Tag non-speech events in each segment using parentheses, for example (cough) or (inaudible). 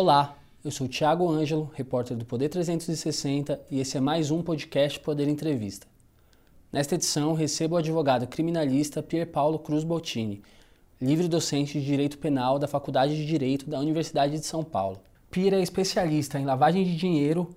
Olá, eu sou o Thiago Ângelo, repórter do Poder 360 e esse é mais um podcast Poder Entrevista. Nesta edição, recebo o advogado criminalista Pier Paulo Cruz Bottini, livre docente de Direito Penal da Faculdade de Direito da Universidade de São Paulo. Pier é especialista em lavagem de dinheiro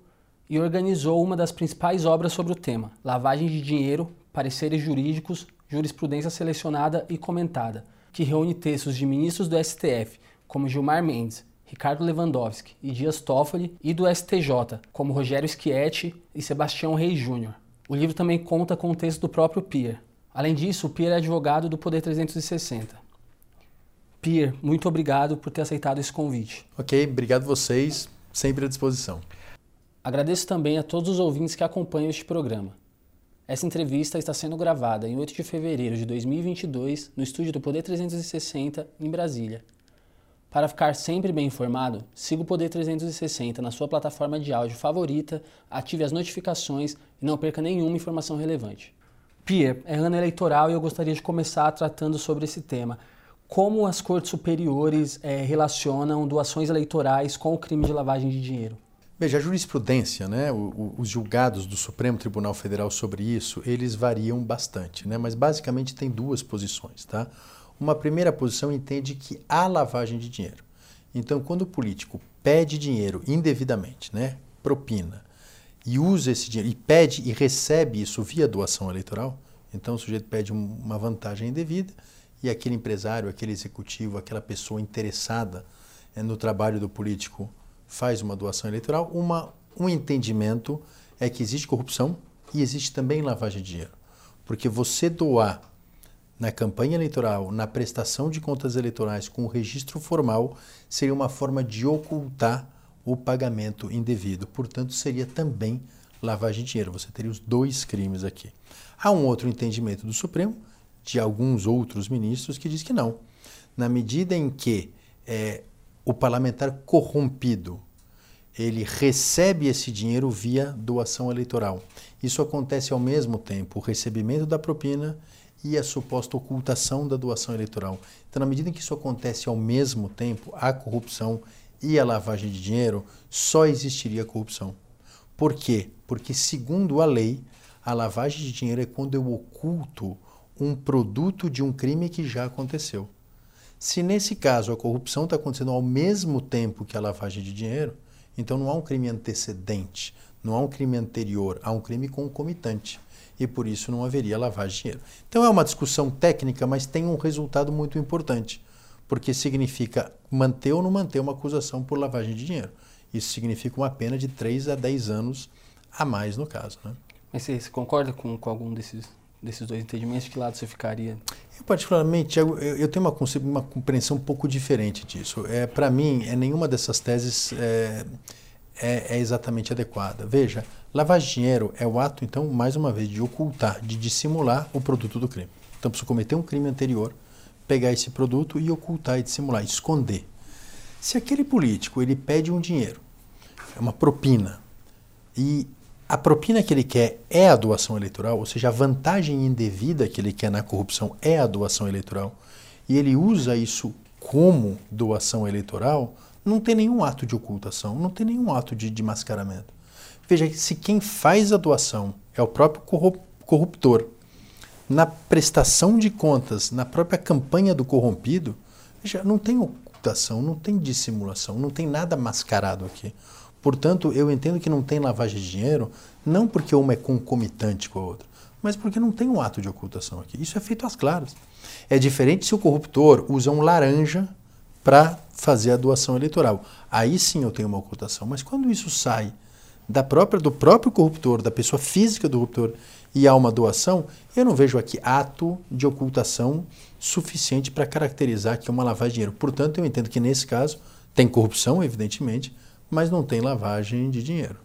e organizou uma das principais obras sobre o tema, Lavagem de Dinheiro, Pareceres Jurídicos, Jurisprudência Selecionada e Comentada, que reúne textos de ministros do STF, como Gilmar Mendes, Ricardo Lewandowski e Dias Toffoli, e do STJ, como Rogério Schietti e Sebastião Reis Júnior. O livro também conta com o texto do próprio Pier. Além disso, o Pier é advogado do Poder 360. Pier, muito obrigado por ter aceitado esse convite. Ok, obrigado vocês, sempre à disposição. Agradeço também a todos os ouvintes que acompanham este programa. Essa entrevista está sendo gravada em 8 de fevereiro de 2022 no estúdio do Poder 360, em Brasília. Para ficar sempre bem informado, siga o Poder 360 na sua plataforma de áudio favorita, ative as notificações e não perca nenhuma informação relevante. Pierre, é ano eleitoral e eu gostaria de começar tratando sobre esse tema. Como as cortes superiores é, relacionam doações eleitorais com o crime de lavagem de dinheiro? Veja, a jurisprudência, né, os julgados do Supremo Tribunal Federal sobre isso, eles variam bastante, né, mas basicamente tem duas posições, tá? Uma primeira posição entende que há lavagem de dinheiro. Então, quando o político pede dinheiro indevidamente, né, propina, e usa esse dinheiro, e pede e recebe isso via doação eleitoral, então o sujeito pede uma vantagem indevida e aquele empresário, aquele executivo, aquela pessoa interessada é, no trabalho do político faz uma doação eleitoral, uma, um entendimento é que existe corrupção e existe também lavagem de dinheiro. Porque você doar na campanha eleitoral, na prestação de contas eleitorais com o registro formal, seria uma forma de ocultar o pagamento indevido. Portanto, seria também lavagem de dinheiro. Você teria os dois crimes aqui. Há um outro entendimento do Supremo, de alguns outros ministros, que diz que não. Na medida em que é, o parlamentar corrompido ele recebe esse dinheiro via doação eleitoral. Isso acontece ao mesmo tempo, o recebimento da propina e a suposta ocultação da doação eleitoral. Então, na medida em que isso acontece ao mesmo tempo, a corrupção e a lavagem de dinheiro, só existiria corrupção. Por quê? Porque, segundo a lei, a lavagem de dinheiro é quando eu oculto um produto de um crime que já aconteceu. Se nesse caso a corrupção está acontecendo ao mesmo tempo que a lavagem de dinheiro, então não há um crime antecedente, não há um crime anterior, há um crime concomitante e por isso não haveria lavagem de dinheiro. Então é uma discussão técnica, mas tem um resultado muito importante, porque significa manter ou não manter uma acusação por lavagem de dinheiro. Isso significa uma pena de 3 a 10 anos a mais no caso. Né? Mas você, você concorda com, com algum desses, desses dois entendimentos? De que lado você ficaria? Eu, particularmente, eu, eu tenho uma, uma compreensão um pouco diferente disso. É, Para mim, é, nenhuma dessas teses é, é, é exatamente adequada. Veja, de dinheiro é o ato, então, mais uma vez, de ocultar, de dissimular o produto do crime. Então, se cometer um crime anterior, pegar esse produto e ocultar e dissimular, esconder. Se aquele político ele pede um dinheiro, é uma propina, e a propina que ele quer é a doação eleitoral, ou seja, a vantagem indevida que ele quer na corrupção é a doação eleitoral, e ele usa isso como doação eleitoral, não tem nenhum ato de ocultação, não tem nenhum ato de, de mascaramento. Veja, se quem faz a doação é o próprio corruptor, na prestação de contas, na própria campanha do corrompido, veja, não tem ocultação, não tem dissimulação, não tem nada mascarado aqui. Portanto, eu entendo que não tem lavagem de dinheiro, não porque uma é concomitante com a outra, mas porque não tem um ato de ocultação aqui. Isso é feito às claras. É diferente se o corruptor usa um laranja para fazer a doação eleitoral. Aí sim eu tenho uma ocultação. Mas quando isso sai da própria, do próprio corruptor, da pessoa física do corruptor, e há uma doação, eu não vejo aqui ato de ocultação suficiente para caracterizar que é uma lavagem de dinheiro. Portanto, eu entendo que nesse caso tem corrupção, evidentemente, mas não tem lavagem de dinheiro.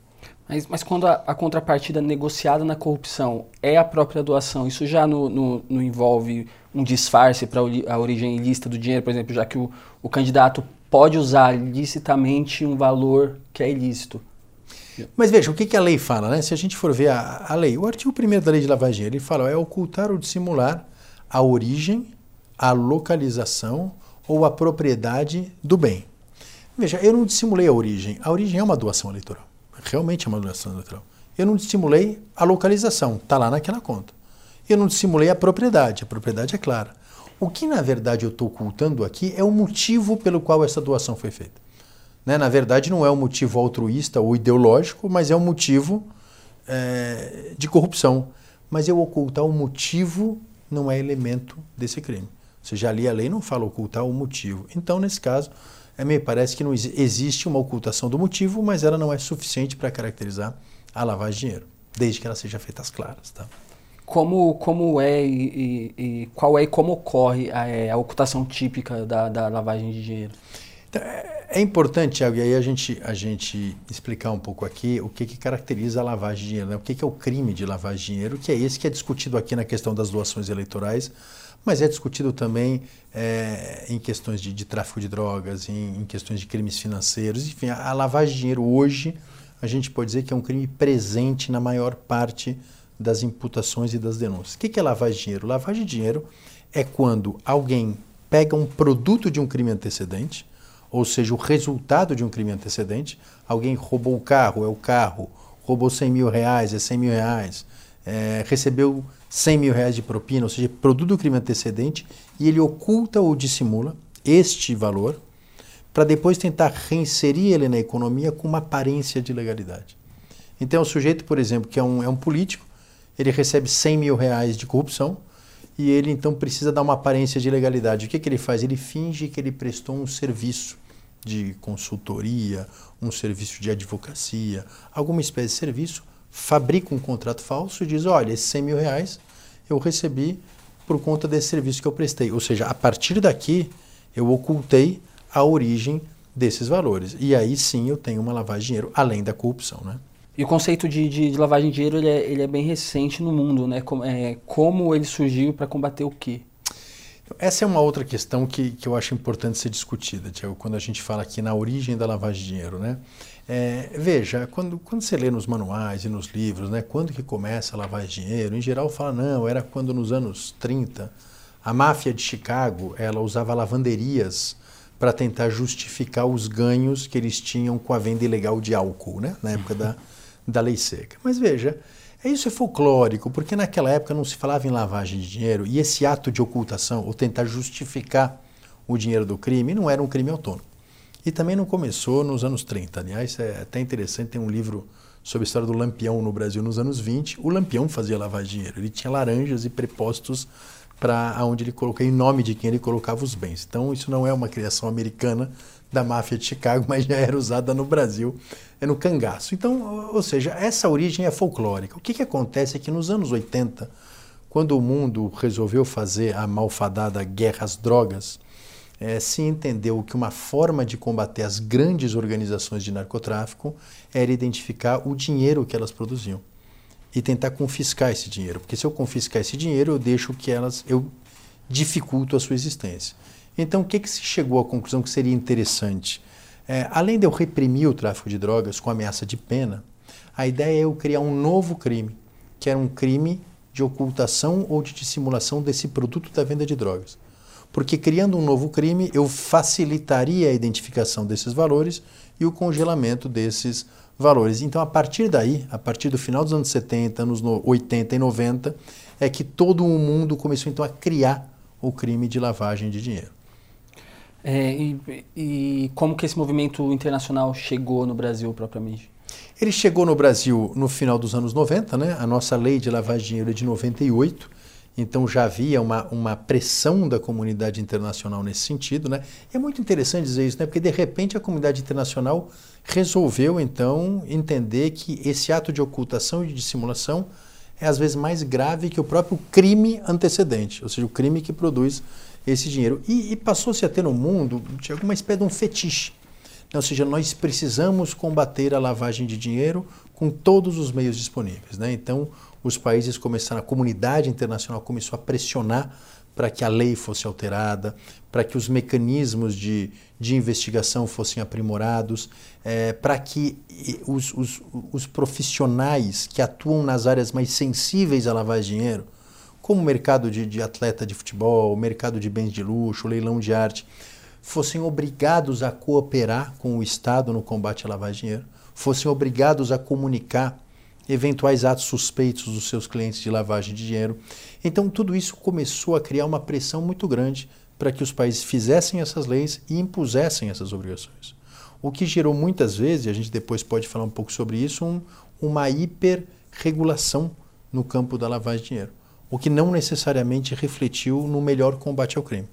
Mas, mas quando a, a, contrapartida negociada na corrupção é a própria doação, isso já não no, no envolve um disfarce para a origem ilícita do dinheiro, por exemplo, já que o, o candidato pode usar licitamente um valor que é ilícito. Mas veja, o que, que a lei fala, né? Se a gente for ver a, a lei, o artigo 1 da lei de lavagem, ele fala é ocultar ou dissimular a origem, a localização ou a propriedade do bem. Veja, eu não dissimulei a origem. A origem é uma doação eleitoral. Realmente é uma doação eleitoral. Eu não dissimulei a localização, está lá naquela conta. Eu não dissimulei a propriedade, a propriedade é clara. O que na verdade eu estou ocultando aqui é o motivo pelo qual essa doação foi feita. Né? Na verdade, não é um motivo altruísta ou ideológico, mas é um motivo é, de corrupção. Mas eu ocultar o motivo não é elemento desse crime. Ou seja, ali a lei não fala ocultar o motivo. Então, nesse caso, me parece que não existe uma ocultação do motivo, mas ela não é suficiente para caracterizar a lavagem de dinheiro, desde que ela seja feita às claras. Tá? Como, como é e, e, qual é e como ocorre a, é, a ocultação típica da, da lavagem de dinheiro? Então, é, é importante, Thiago, e aí a gente, a gente explicar um pouco aqui o que, que caracteriza a lavagem de dinheiro, né? o que, que é o crime de lavagem de dinheiro, que é esse que é discutido aqui na questão das doações eleitorais, mas é discutido também é, em questões de, de, tráfico de drogas, em, em, questões de crimes financeiros. Enfim, a, a, lavagem de dinheiro hoje, a gente pode dizer que é um crime presente na maior parte das imputações e das denúncias. O que é lavagem de dinheiro? Lavagem de dinheiro é quando alguém pega um produto de um crime antecedente, ou seja, o resultado de um crime antecedente, alguém roubou o carro, é o carro, roubou 100 mil reais, é 100 mil reais, é, recebeu 100 mil reais de propina, ou seja, produto do crime antecedente, e ele oculta ou dissimula este valor para depois tentar reinserir ele na economia com uma aparência de legalidade. Então, o sujeito, por exemplo, que é um, é um político, ele recebe 100 mil reais de corrupção e ele então precisa dar uma aparência de legalidade. O que, que ele faz? Ele finge que ele prestou um serviço de consultoria, um serviço de advocacia, alguma espécie de serviço fabrica um contrato falso e diz: olha, esses 100 mil reais eu recebi por conta desse serviço que eu prestei. Ou seja, a partir daqui eu ocultei a origem desses valores. E aí sim eu tenho uma lavagem de dinheiro, além da corrupção. Né? E o conceito de, de, de lavagem de dinheiro ele é, ele é, bem recente no mundo. Né? Como, é, como ele surgiu para combater o quê? Essa é uma outra questão que, que eu acho importante ser discutida, Tiago, quando a gente fala aqui na origem da lavagem de dinheiro. Né? É, veja, quando, quando você lê nos manuais e nos livros, né, quando que começa a lavar dinheiro, em geral fala, não, era quando nos anos 30 a máfia de Chicago ela usava lavanderias para tentar justificar os ganhos que eles tinham com a venda ilegal de álcool, né, na época da, (laughs) da lei seca. Mas veja, isso é folclórico, porque naquela época não se falava em lavagem de dinheiro e esse ato de ocultação, ou tentar justificar o dinheiro do crime, não era um crime autônomo. E também não começou nos anos 30. Aliás, é até interessante, tem um livro sobre a história do Lampião no Brasil nos anos 20. O Lampião fazia lavar dinheiro. Ele tinha laranjas e prepostos para onde ele colocava, em nome de quem ele colocava os bens. Então, isso não é uma criação americana da máfia de Chicago, (laughs) mas já era usada no Brasil, é no cangaço. Então, ou seja, essa origem é folclórica. O que, que acontece é que nos anos 80, quando o mundo resolveu fazer a malfadada guerra às drogas, é, se entendeu que uma forma de combater as grandes organizações de narcotráfico era identificar o dinheiro que elas produziam e tentar confiscar esse dinheiro, porque se eu confiscar esse dinheiro eu deixo que elas eu dificulto a sua existência. Então o que que se chegou à conclusão que seria interessante? É, além de eu reprimir o tráfico de drogas com ameaça de pena, a ideia é eu criar um novo crime, que era um crime de ocultação ou de dissimulação desse produto da venda de drogas porque criando um novo crime eu facilitaria a identificação desses valores e o congelamento desses valores. Então, a partir daí, a partir do final dos anos 70, anos 80 e 90, é que todo o mundo começou então a criar o crime de lavagem de dinheiro. É, e, e, como que esse movimento internacional chegou no Brasil propriamente? Ele chegou no Brasil no final dos anos 90, né? A nossa lei de lavagem de dinheiro é de 98 então já havia uma, uma pressão da comunidade internacional nesse sentido. Né? E é muito interessante dizer isso, né? porque de repente a comunidade internacional resolveu então entender que esse ato de ocultação e de dissimulação é às vezes mais grave que o próprio crime antecedente, ou seja, o crime que produz esse dinheiro. E, e passou-se a ter no mundo de alguma espécie de um fetiche. Ou seja, nós precisamos combater a lavagem de dinheiro com todos os meios disponíveis. Né? Então, os países começaram, a comunidade internacional começou a pressionar para que a lei fosse alterada, para que os mecanismos de, de investigação fossem aprimorados, é, para que os, os, os profissionais que atuam nas áreas mais sensíveis a lavar dinheiro, como o mercado de, de atleta de futebol, o mercado de bens de luxo, o leilão de arte, fossem obrigados a cooperar com o Estado no combate à lavagem de dinheiro, fossem obrigados a comunicar eventuais atos suspeitos dos seus clientes de lavagem de dinheiro. Então, tudo isso começou a criar uma pressão muito grande para que os países fizessem essas leis e impusessem essas obrigações. O que gerou muitas vezes, e a gente depois pode falar um pouco sobre isso, um, uma hiperregulação no campo da lavagem de dinheiro, o que não necessariamente refletiu no melhor combate ao crime,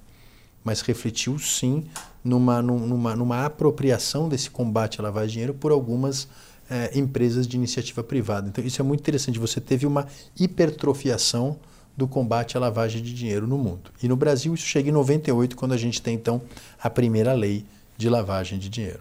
mas refletiu sim numa, numa, numa apropriação desse combate à lavagem de dinheiro por algumas é, empresas de iniciativa privada. Então, isso é muito interessante. Você teve uma hipertrofiação do combate à lavagem de dinheiro no mundo. E no Brasil, isso chega em 98, quando a gente tem, então, a primeira lei de lavagem de dinheiro.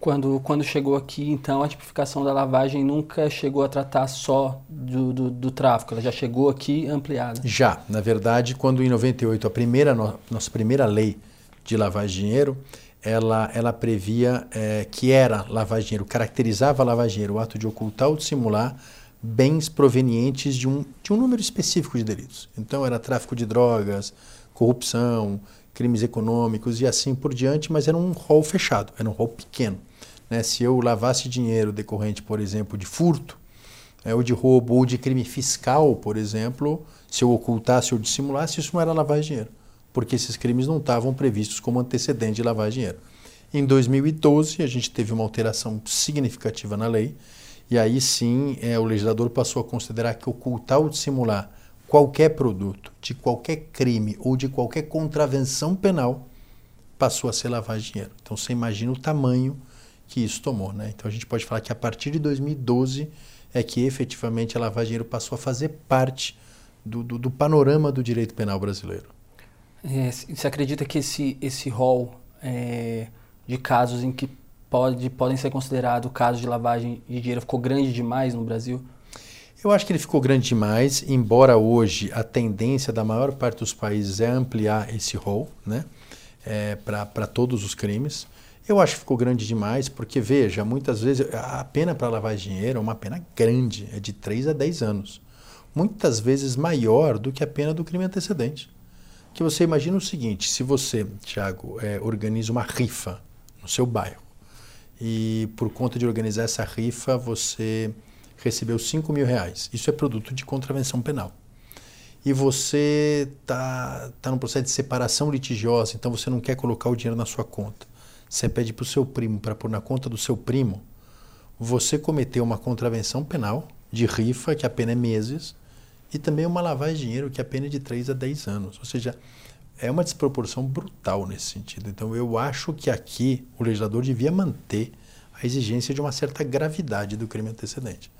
Quando, quando chegou aqui, então, a tipificação da lavagem nunca chegou a tratar só do, do, do tráfico, ela já chegou aqui ampliada? Já. Na verdade, quando em 98, a primeira, nossa primeira lei de lavagem de dinheiro, ela, ela previa é, que era lavagem dinheiro, caracterizava lavagem dinheiro o ato de ocultar ou dissimular bens provenientes de um, de um número específico de delitos. Então, era tráfico de drogas, corrupção, crimes econômicos e assim por diante, mas era um rol fechado, era um rol pequeno. Né? Se eu lavasse dinheiro decorrente, por exemplo, de furto, é, ou de roubo, ou de crime fiscal, por exemplo, se eu ocultasse ou dissimulasse, isso não era lavagem de dinheiro porque esses crimes não estavam previstos como antecedente de de dinheiro. Em 2012, a gente teve uma alteração significativa na lei, e aí sim é, o legislador passou a considerar que ocultar ou dissimular qualquer produto de qualquer crime ou de qualquer contravenção penal passou a ser de dinheiro. Então você imagina o tamanho que isso tomou. Né? Então a gente pode falar que a partir de 2012 é que efetivamente a lavagem dinheiro passou a fazer parte do, do, do panorama do direito penal brasileiro. É, você acredita que esse, esse rol é, de casos em que pode, podem ser considerados casos de lavagem de dinheiro ficou grande demais no Brasil? Eu acho que ele ficou grande demais, embora hoje a tendência da maior parte dos países é ampliar esse rol né, é, para todos os crimes. Eu acho que ficou grande demais, porque, veja, muitas vezes a pena para lavar dinheiro é uma pena grande, é de 3 a 10 anos. Muitas vezes maior do que a pena do crime antecedente que você imagina o seguinte: se você, Tiago, é, organiza uma rifa no seu bairro e por conta de organizar essa rifa você recebeu 5 mil reais, isso é produto de contravenção penal. E você está tá num processo de separação litigiosa, então você não quer colocar o dinheiro na sua conta. Você pede para o seu primo para pôr na conta do seu primo. Você cometeu uma contravenção penal de rifa, que a pena é meses, e também uma lavagem de dinheiro que é pena de 3 a 10 anos. Ou seja, é uma desproporção brutal nesse sentido. Então, eu acho que aqui o legislador devia manter a exigência de uma certa gravidade do crime antecedente.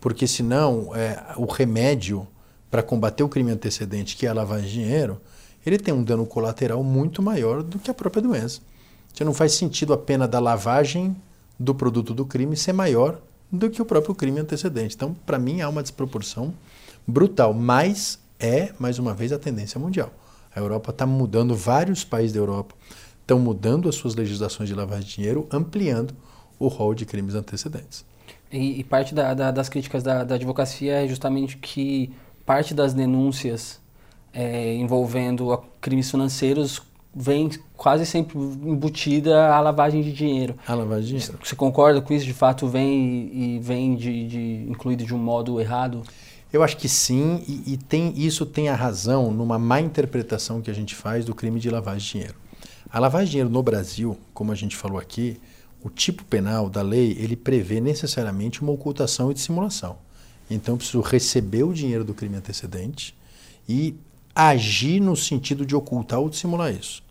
Porque, senão, é, o remédio para combater o crime antecedente, que é a lavagem de dinheiro, ele tem um dano colateral muito maior do que a própria doença. Então, não faz sentido a pena da lavagem do produto do crime ser maior do que o próprio crime antecedente. Então, para mim, há uma desproporção brutal, mas é, mais uma vez, a tendência mundial. A Europa está mudando, vários países da Europa estão mudando as suas legislações de lavagem de dinheiro, ampliando o rol de crimes antecedentes. E, e parte da, da, das críticas da, da, advocacia é justamente que parte das denúncias é, envolvendo crimes financeiros vem quase sempre embutida a lavagem de dinheiro. A lavagem de dinheiro. Você concorda com isso? De fato, vem e, vem de, de, incluído de um modo errado? Eu acho que sim, e, e, tem, isso tem a razão numa má interpretação que a gente faz do crime de lavagem de dinheiro. A lavagem de dinheiro no Brasil, como a gente falou aqui, o tipo penal da lei, ele prevê necessariamente uma ocultação e dissimulação. Então eu preciso receber o dinheiro do crime antecedente e agir no sentido de ocultar ou dissimular isso.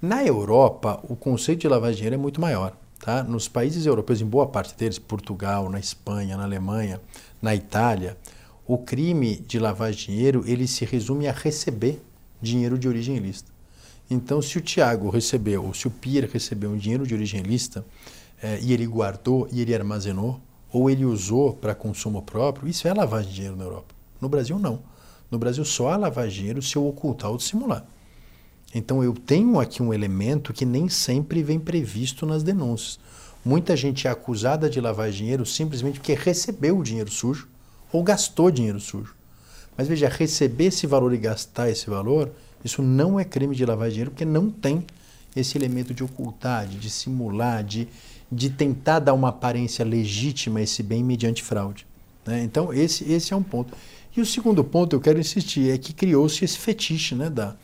Na Europa, o conceito de lavagem de dinheiro é muito maior. Tá? Nos países europeus, em boa parte deles, Portugal, na Espanha, na Alemanha, na Itália, o crime de lavar dinheiro ele se resume a receber dinheiro de origem ilícita. Então, se o Tiago recebeu, ou se o Pierre recebeu um dinheiro de origem ilícita eh, e ele guardou e ele armazenou, ou ele usou para consumo próprio, isso é lavagem de dinheiro na Europa. No Brasil, não. No Brasil, só há de dinheiro se eu ocultar ou dissimular. Então, eu tenho aqui um elemento que nem sempre vem previsto nas denúncias. Muita gente é acusada de lavar dinheiro simplesmente porque recebeu o dinheiro sujo ou gastou dinheiro sujo. Mas veja, receber esse valor e gastar esse valor, isso não é crime de lavar dinheiro porque não tem esse elemento de ocultar, de dissimular, de, de tentar dar uma aparência legítima a esse bem mediante fraude. Né? Então, esse, esse é um ponto. E o segundo ponto, eu quero insistir, é que criou-se esse fetiche né, da,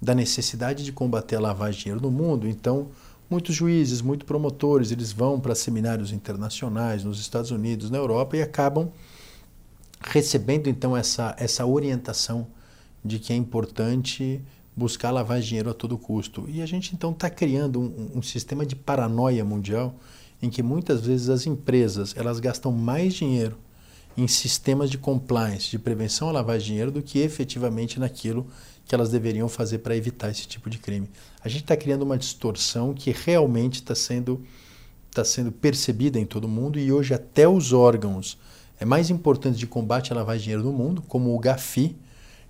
da necessidade de combater a lavagem de dinheiro no mundo. Então, muitos juízes, muitos promotores, eles vão para seminários internacionais nos Estados Unidos, na Europa e acabam recebendo então essa, essa orientação de que é importante buscar lavar dinheiro a todo custo. E a gente então está criando um, um, sistema de paranoia mundial em que muitas vezes as empresas elas gastam mais dinheiro em sistemas de compliance, de prevenção à lavagem de dinheiro, do que efetivamente naquilo que elas deveriam fazer para evitar esse tipo de crime. A gente está criando uma distorção que realmente está sendo, tá sendo percebida em todo mundo e hoje até os órgãos mais importantes de combate à lavagem de dinheiro no mundo, como o GAFI,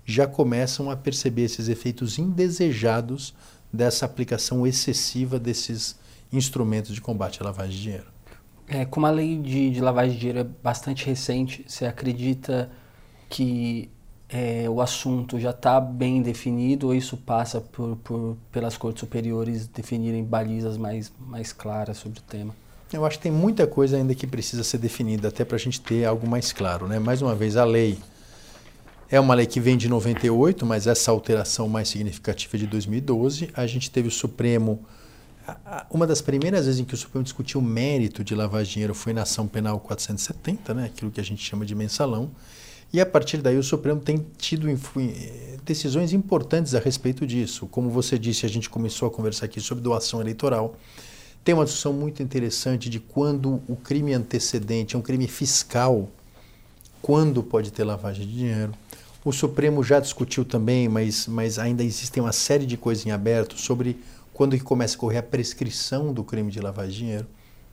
já começam a perceber esses efeitos indesejados dessa aplicação excessiva desses instrumentos de combate à lavagem de dinheiro. É, como a lei de, de lavagem de dinheiro é bastante recente, você acredita que é, o assunto já está bem definido ou isso passa por, por, pelas cortes superiores definirem balizas mais, mais claras sobre o tema? Eu acho que tem muita coisa ainda que precisa ser definida, até para a gente ter algo mais claro. Né? Mais uma vez, a lei é uma lei que vem de 98, mas essa alteração mais significativa é de 2012. A gente teve o Supremo uma das primeiras vezes em que o Supremo discutiu o mérito de lavar dinheiro foi na ação penal 470, né, aquilo que a gente chama de mensalão. E a partir daí o Supremo tem tido decisões importantes a respeito disso. Como você disse, a gente começou a conversar aqui sobre doação eleitoral. Tem uma discussão muito interessante de quando o crime antecedente é um crime fiscal, quando pode ter lavagem de dinheiro. O Supremo já discutiu também, mas, mas ainda existem uma série de coisas em aberto sobre quando que começa a correr a prescrição do crime de lavagem de dinheiro?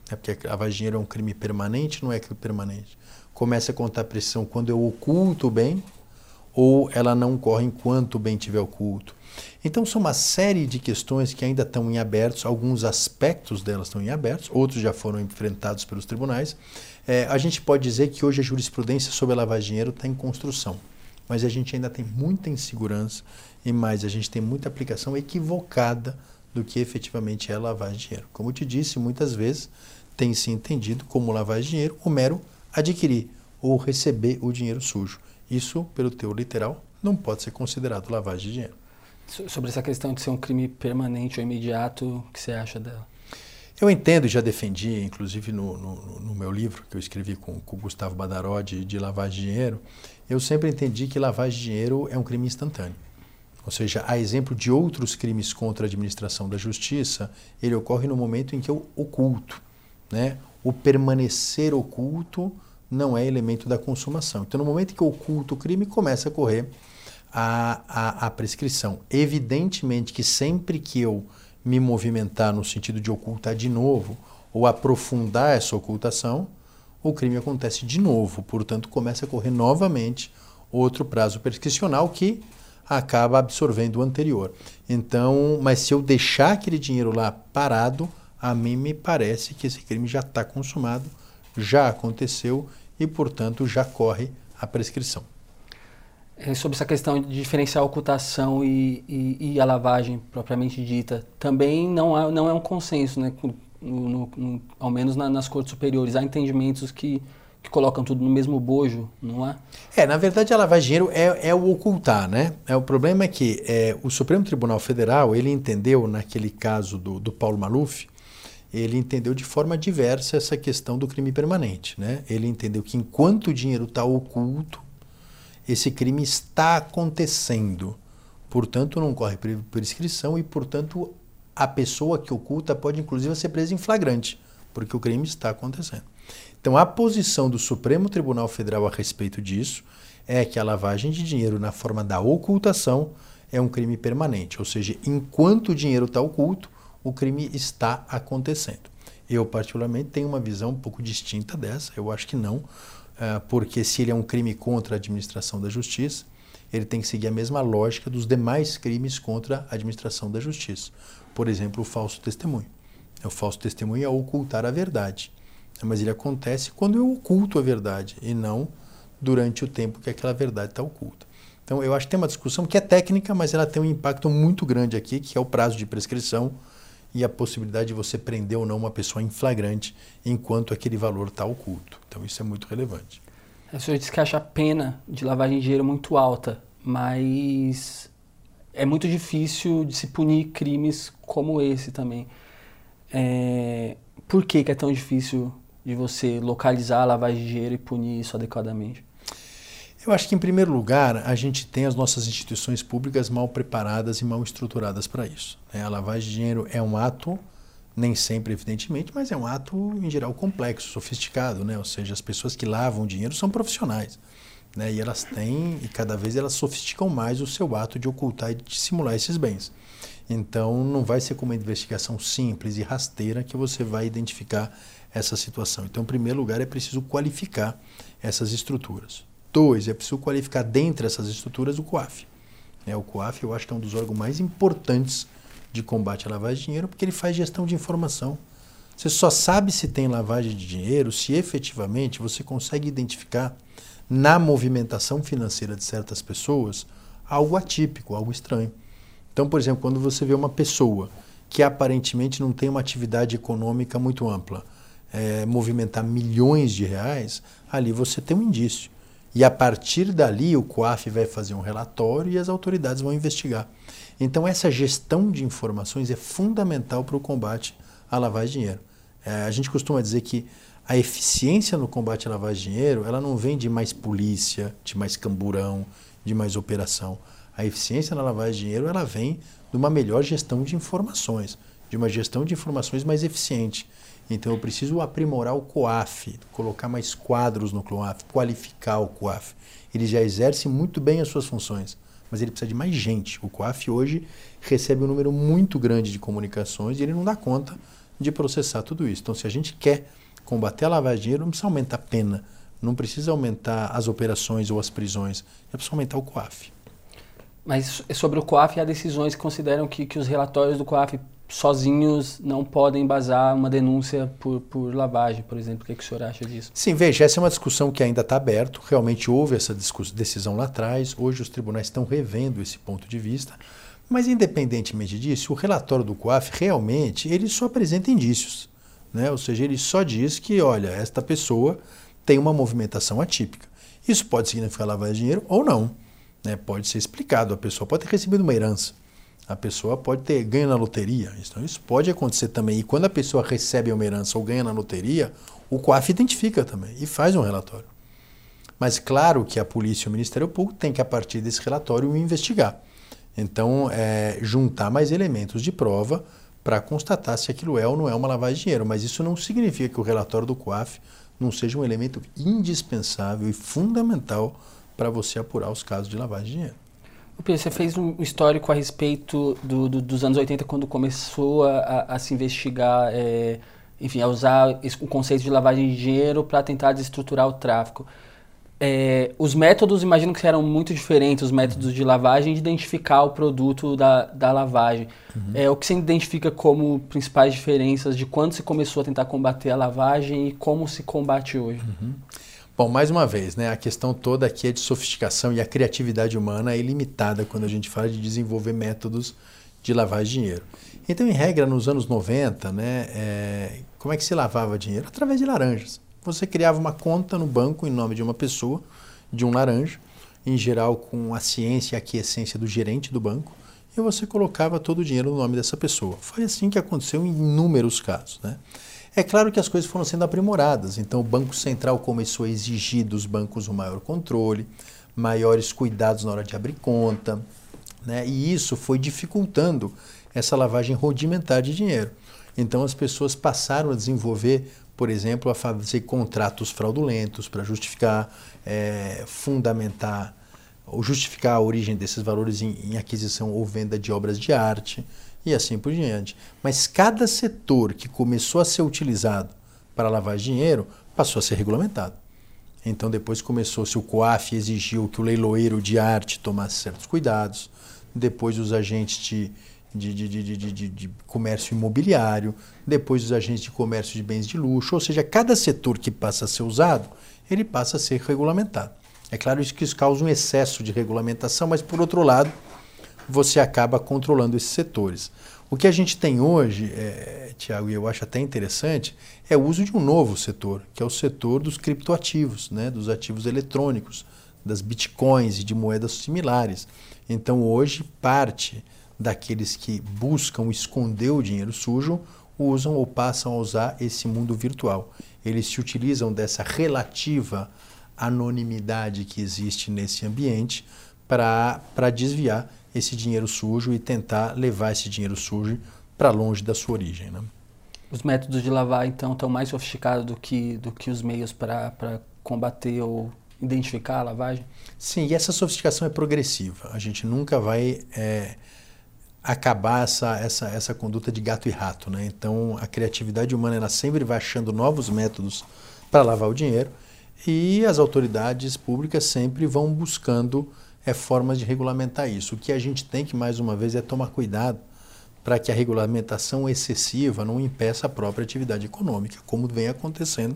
É porque lavagem de dinheiro é um crime permanente, não é crime permanente. Começa a contar a prescrição quando eu oculto o bem ou ela não corre enquanto o bem estiver oculto. Então são uma série de questões que ainda estão em abertos, alguns aspectos delas estão em abertos, outros já foram enfrentados pelos tribunais. É, a gente pode dizer que hoje a jurisprudência sobre a lavagem de dinheiro está em construção, mas a gente ainda tem muita insegurança e mais, a gente tem muita aplicação equivocada do que efetivamente é lavagem de dinheiro. Como eu te disse, muitas vezes tem se entendido como lavagem de dinheiro o mero adquirir ou receber o dinheiro sujo. Isso, pelo teu literal, não pode ser considerado lavagem de dinheiro. Sobre essa questão de ser um crime permanente ou imediato, o que você acha dela? Eu entendo e já defendi, inclusive no, no, no, meu livro que eu escrevi com, com o Gustavo Badaró de, de lavagem de dinheiro, eu sempre entendi que lavagem de dinheiro é um crime instantâneo. Ou seja, a exemplo de outros crimes contra a administração da justiça, ele ocorre no momento em que eu oculto. Né? O permanecer oculto não é elemento da consumação. Então, no momento que eu oculto o crime, começa a correr a, a, a prescrição. Evidentemente que sempre que eu me movimentar no sentido de ocultar de novo ou aprofundar essa ocultação, o crime acontece de novo. Portanto, começa a correr novamente outro prazo prescricional que acaba absorvendo o anterior. Então, mas se eu deixar aquele dinheiro lá parado, a mim me parece que esse crime já está consumado, já aconteceu e, portanto, já corre a prescrição. É sobre essa questão de diferenciar a ocultação e, e, e, a lavagem propriamente dita, também não, há, não é um consenso, né? No, no, ao menos na, nas cortes superiores. Há entendimentos que que colocam tudo no mesmo bojo, não é? É, na verdade a lavagem de dinheiro é, é o ocultar, né? É, o problema é que é, o Supremo Tribunal Federal, ele entendeu naquele caso do, do Paulo Maluf, ele entendeu de forma diversa essa questão do crime permanente, né? Ele entendeu que enquanto o dinheiro está oculto, esse crime está acontecendo. Portanto, não corre prescrição e, portanto, a pessoa que oculta pode inclusive ser presa em flagrante, porque o crime está acontecendo. Então, a posição do Supremo Tribunal Federal a respeito disso é que a lavagem de dinheiro na forma da ocultação é um crime permanente, ou seja, enquanto o dinheiro está oculto, o crime está acontecendo. Eu, particularmente, tenho uma visão um pouco distinta dessa, eu acho que não, eh, porque se ele é um crime contra a administração da justiça, ele tem que seguir a mesma lógica dos demais crimes contra a administração da justiça. Por exemplo, o falso testemunho. O falso testemunho é ocultar a verdade mas ele acontece quando eu oculto a verdade e não durante o tempo que aquela verdade está oculta. Então, eu acho que tem uma discussão que é técnica, mas ela tem um impacto muito grande aqui, que é o prazo de prescrição, e a possibilidade de você prender ou não uma pessoa em flagrante enquanto aquele valor está oculto. Então isso é muito relevante. O senhor disse que acha a pena de lavagem de dinheiro muito alta, mas é muito difícil de se punir crimes como esse também. É... Por que, que é tão difícil de você localizar a lavagem de dinheiro e punir isso adequadamente? Eu acho que, em primeiro lugar, a gente tem as nossas instituições públicas mal preparadas e mal estruturadas para isso. Né? A lavagem de dinheiro é um ato, nem sempre, evidentemente, mas é um ato, em geral, complexo, sofisticado. Né? Ou seja, as pessoas que lavam dinheiro são profissionais. Né? E elas têm, e cada vez elas sofisticam mais o seu ato de ocultar e dissimular esses bens. Então, não vai ser com uma investigação simples e rasteira que você vai identificar essa situação. Então, em primeiro lugar, é preciso qualificar essas estruturas. Dois, é preciso qualificar dentre essas estruturas o COAF. É, o COAF eu acho que é um dos órgãos mais importantes de combate à lavagem de dinheiro, porque ele faz gestão de informação. Você só sabe se tem lavagem de dinheiro se efetivamente você consegue identificar na movimentação financeira de certas pessoas algo atípico, algo estranho. Então, por exemplo, quando você vê uma pessoa que aparentemente não tem uma atividade econômica muito ampla, é, movimentar milhões de reais, ali você tem um indício. E a partir dali o COAF vai fazer um relatório e as autoridades vão investigar. Então essa gestão de informações é fundamental para o combate à lavagem de dinheiro. É, a gente costuma dizer que a eficiência no combate à lavagem de dinheiro ela não vem de mais polícia, de mais camburão, de mais operação. A eficiência na lavagem de dinheiro ela vem de uma melhor gestão de informações, de uma gestão de informações mais eficiente. Então eu preciso aprimorar o COAF, colocar mais quadros no COAF, qualificar o COAF. Ele já exerce muito bem as suas funções, mas ele precisa de mais gente. O COAF hoje recebe um número muito grande de comunicações e ele não dá conta de processar tudo isso. Então se a gente quer combater a lavagem de dinheiro, não precisa aumentar a pena, não precisa aumentar as operações ou as prisões, é preciso aumentar o COAF. Mas sobre o COAF, há decisões que consideram que, que os relatórios do COAF sozinhos não podem embasar uma denúncia por, por lavagem, por exemplo. O que, é que o senhor acha disso? Sim, veja, essa é uma discussão que ainda está aberta. Realmente houve essa decisão lá atrás. Hoje os tribunais estão revendo esse ponto de vista. Mas independentemente disso, o relatório do COAF realmente ele só apresenta indícios. Né? Ou seja, ele só diz que, olha, esta pessoa tem uma movimentação atípica. Isso pode significar de dinheiro ou não. Né? Pode ser explicado. A pessoa pode ter recebido uma herança a pessoa pode ter ganho na loteria. Então isso pode acontecer também. E quando a pessoa recebe uma herança ou ganha na loteria, o COAF identifica também e faz um relatório. Mas claro que a polícia e o Ministério Público têm que, a partir desse relatório, investigar. Então, é, juntar mais elementos de prova para constatar se aquilo é ou não é uma lavagem de dinheiro. Mas isso não significa que o relatório do COAF não seja um elemento indispensável e fundamental para você apurar os casos de lavagem de dinheiro. Você fez um histórico a respeito do, do, dos anos 80, quando começou a, a se investigar, é, enfim, a usar o conceito de lavagem de dinheiro para tentar desestruturar o tráfico. É, os métodos, imagino que eram muito diferentes, os métodos de lavagem, de identificar o produto da, da lavagem. Uhum. É, o que você identifica como principais diferenças de quando se começou a tentar combater a lavagem e como se combate hoje? Uhum. Bom, mais uma vez, né, a questão toda aqui é de sofisticação e a criatividade humana é ilimitada quando a gente fala de desenvolver métodos de lavar dinheiro. Então, em regra, nos anos 90, né, é, como é que se lavava dinheiro? Através de laranjas. Você criava uma conta no banco em nome de uma pessoa, de um laranja, em geral com a ciência e a aquiescência do gerente do banco, e você colocava todo o dinheiro no nome dessa pessoa. Foi assim que aconteceu em inúmeros casos. Né? É claro que as coisas foram sendo aprimoradas, então o Banco Central começou a exigir dos bancos um maior controle, maiores cuidados na hora de abrir conta, né? e isso foi dificultando essa lavagem rudimentar de dinheiro. Então as pessoas passaram a desenvolver, por exemplo, a fazer contratos fraudulentos para justificar, é, fundamentar ou justificar a origem desses valores em, em aquisição ou venda de obras de arte e assim por diante. Mas cada setor que começou a ser utilizado para lavar dinheiro passou a ser regulamentado. Então depois começou-se o COAF exigiu que o leiloeiro de arte tomasse certos cuidados, depois os agentes de, de, de, de, comércio imobiliário, depois os agentes de comércio de bens de luxo, ou seja, cada setor que passa a ser usado, ele passa a ser regulamentado. É claro que isso causa um excesso de regulamentação, mas por outro lado, você acaba controlando esses setores. O que a gente tem hoje, é, Tiago, e eu acho até interessante, é o uso de um novo setor, que é o setor dos criptoativos, né, dos ativos eletrônicos, das bitcoins e de moedas similares. Então, hoje, parte daqueles que buscam esconder o dinheiro sujo usam ou passam a usar esse mundo virtual. Eles se utilizam dessa relativa anonimidade que existe nesse ambiente para desviar esse dinheiro sujo e tentar levar esse dinheiro sujo para longe da sua origem. Né? Os métodos de lavar, então, estão mais sofisticados do que, do que os meios para combater ou identificar a lavagem? Sim, e essa sofisticação é progressiva. A gente nunca vai é, acabar essa, essa, essa conduta de gato e rato. Né? Então, a criatividade humana ela sempre vai achando novos métodos para lavar o dinheiro e as autoridades públicas sempre vão buscando é, formas de regulamentar isso. O que a gente tem que, mais uma vez, é tomar cuidado para que a regulamentação excessiva não impeça a própria atividade econômica, como vem acontecendo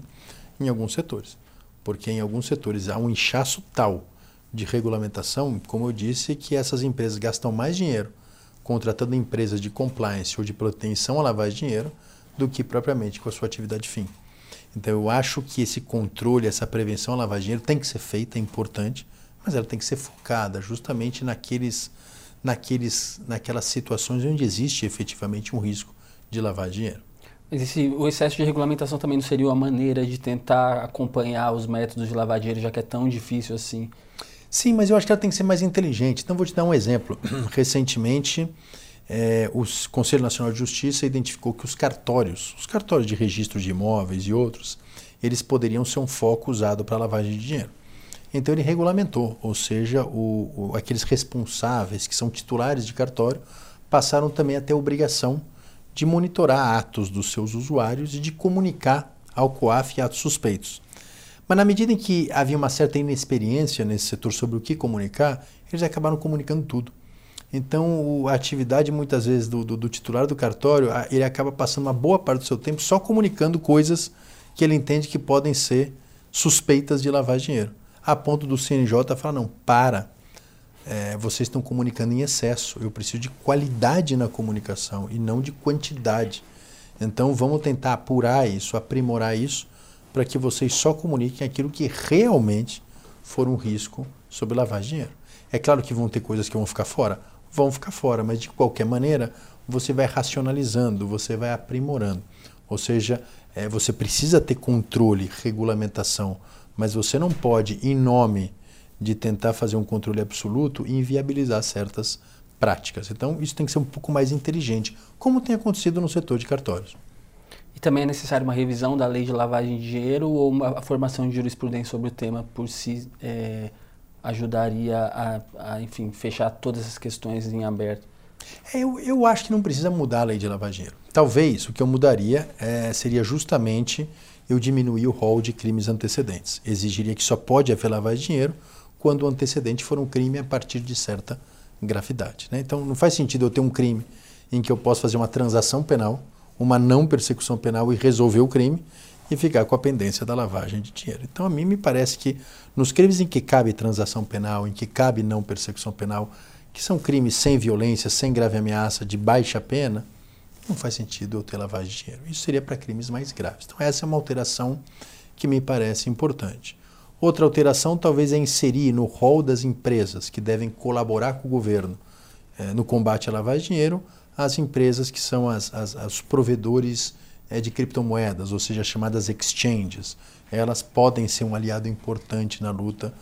em alguns setores. Porque em alguns setores há um inchaço tal de regulamentação, como eu disse, que essas empresas gastam mais dinheiro contratando empresas de compliance ou de proteção a lavar dinheiro do que propriamente com a sua atividade fim. Então eu acho que esse controle, essa prevenção a lavar dinheiro tem que ser feita, é importante, mas ela tem que ser focada justamente naqueles, naqueles, naquelas situações onde existe efetivamente um risco de lavar dinheiro. Mas esse, o excesso de regulamentação também não seria uma maneira de tentar acompanhar os métodos de lavar dinheiro, já que é tão difícil assim? Sim, mas eu acho que ela tem que ser mais inteligente. Então, vou te dar um exemplo. (clears throat) Recentemente, é, o Conselho Nacional de Justiça identificou que os cartórios, os cartórios de registro de imóveis e outros, eles poderiam ser um foco usado para lavagem de dinheiro. Então ele regulamentou, ou seja, o, o, aqueles responsáveis que são titulares de cartório passaram também a ter a obrigação de monitorar atos dos seus usuários e de comunicar ao COAF atos suspeitos. Mas na medida em que havia uma certa inexperiência nesse setor sobre o que comunicar, eles acabaram comunicando tudo. Então, a atividade muitas vezes do, do, do, titular do cartório, ele acaba passando uma boa parte do seu tempo só comunicando coisas que ele entende que podem ser suspeitas de lavar dinheiro. A ponto do CNJ falar: não, para, é, vocês estão comunicando em excesso. Eu preciso de qualidade na comunicação e não de quantidade. Então, vamos tentar apurar isso, aprimorar isso, para que vocês só comuniquem aquilo que realmente for um risco sobre lavar dinheiro. É claro que vão ter coisas que vão ficar fora vão ficar fora, mas de qualquer maneira você vai racionalizando, você vai aprimorando. Ou seja, é, você precisa ter controle, regulamentação, mas você não pode, em nome de tentar fazer um controle absoluto, inviabilizar certas práticas. Então, isso tem que ser um pouco mais inteligente, como tem acontecido no setor de cartórios. E também é necessário uma revisão da lei de lavagem de dinheiro ou uma formação de jurisprudência sobre o tema por si é, ajudaria a, a, enfim, fechar todas essas questões em aberto? É, eu, eu acho que não precisa mudar a lei de lavagem de dinheiro. Talvez o que eu mudaria é, seria justamente eu diminuir o rol de crimes antecedentes. Exigiria que só pode haver lavagem de dinheiro quando o antecedente for um crime a partir de certa gravidade. Né? Então não faz sentido eu ter um crime em que eu posso fazer uma transação penal, uma não persecução penal e resolver o crime e ficar com a pendência da lavagem de dinheiro. Então, a mim me parece que nos crimes em que cabe transação penal, em que cabe não persecução penal, que são crimes sem violência, sem grave ameaça, de baixa pena, não faz sentido eu ter lavagem de dinheiro. Isso seria para crimes mais graves. Então, essa é uma alteração que me parece importante. Outra alteração talvez é inserir no rol das empresas que devem colaborar com o governo eh, no combate à lavagem de dinheiro as empresas que são as, as, os provedores é, de criptomoedas, ou seja, chamadas exchanges. Elas podem ser um aliado importante na luta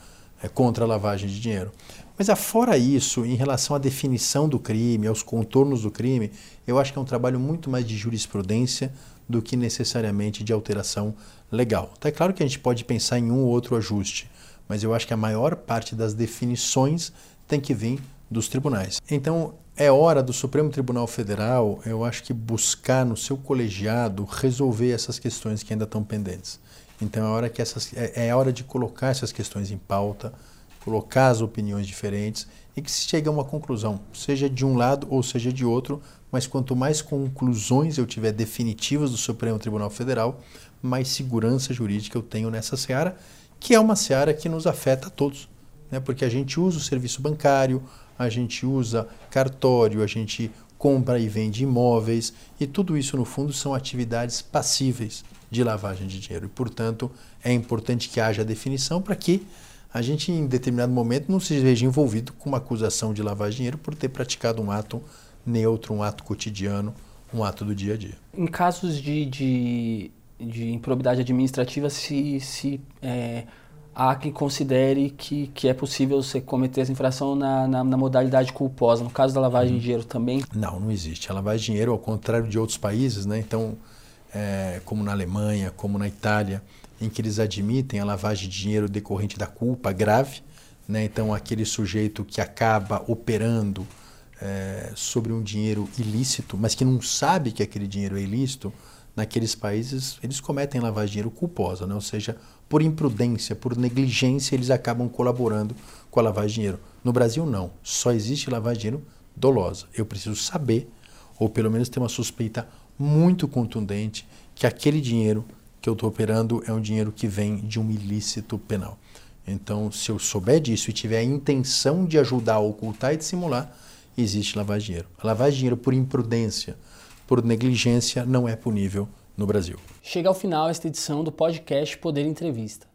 é, contra a lavagem de dinheiro. Mas afora isso, em relação à definição do crime, aos contornos do crime, eu acho que é um trabalho muito mais de jurisprudência do que necessariamente de alteração legal. Tá é claro que a gente pode pensar em um ou outro ajuste, mas eu acho que a maior parte das definições tem que vir dos tribunais. Então, é hora do Supremo Tribunal Federal, eu acho que buscar no seu colegiado resolver essas questões que ainda estão pendentes. Então é hora que essas é, é hora de colocar essas questões em pauta, colocar as opiniões diferentes e que se chegue a uma conclusão, seja de um lado ou seja de outro, mas quanto mais conclusões eu tiver definitivas do Supremo Tribunal Federal, mais segurança jurídica eu tenho nessa seara, que é uma seara que nos afeta a todos, né? porque a gente usa o serviço bancário, a gente usa cartório, a gente compra e vende imóveis, e tudo isso, no fundo, são atividades passíveis de lavagem de dinheiro. E, portanto, é importante que haja definição para que a gente, em determinado momento, não se veja envolvido com uma acusação de lavagem de dinheiro por ter praticado um ato neutro, um ato cotidiano, um ato do dia a dia. Em casos de, de, de improbidade administrativa, se, se é, há quem considere que, que é possível você cometer essa infração na, na, na modalidade culposa. No caso da lavagem de dinheiro também? Não, não existe. A lavagem de dinheiro, ao contrário de outros países, né? então, é, como na Alemanha, como na Itália, em que eles admitem a lavagem de dinheiro decorrente da culpa grave, né? então aquele sujeito que acaba operando é, sobre um dinheiro ilícito, mas que não sabe que aquele dinheiro é ilícito, naqueles países eles cometem lavagem de dinheiro culposa, né? ou seja, por imprudência, por negligência, eles acabam colaborando com a lavagem de dinheiro. No Brasil, não. Só existe lavagem de dinheiro dolosa. Eu preciso saber, ou pelo menos ter uma suspeita muito contundente, que aquele dinheiro que eu estou operando é um dinheiro que vem de um ilícito penal. Então, se eu souber disso e tiver a intenção de ajudar a ocultar e dissimular, existe lavagem de dinheiro. A lavagem de dinheiro por imprudência, por negligência, não é punível no Brasil. Chega ao final esta edição do podcast Poder Entrevista.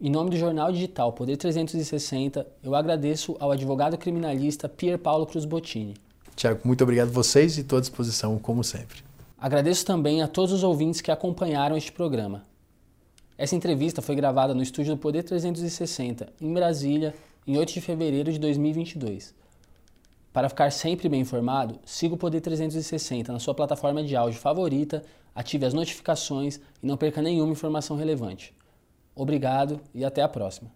Em nome do jornal digital Poder 360, eu agradeço ao advogado criminalista Pier Paulo Cruz Bottini. Tiago, muito obrigado a vocês e estou à disposição, como sempre. Agradeço também a todos os ouvintes que acompanharam este programa. Essa entrevista foi gravada no estúdio do Poder 360, em Brasília, em 8 de fevereiro de 2022. Para ficar sempre bem informado, siga o Poder 360 na sua plataforma de áudio favorita, ative as notificações e não perca nenhuma informação relevante. Obrigado e até a próxima.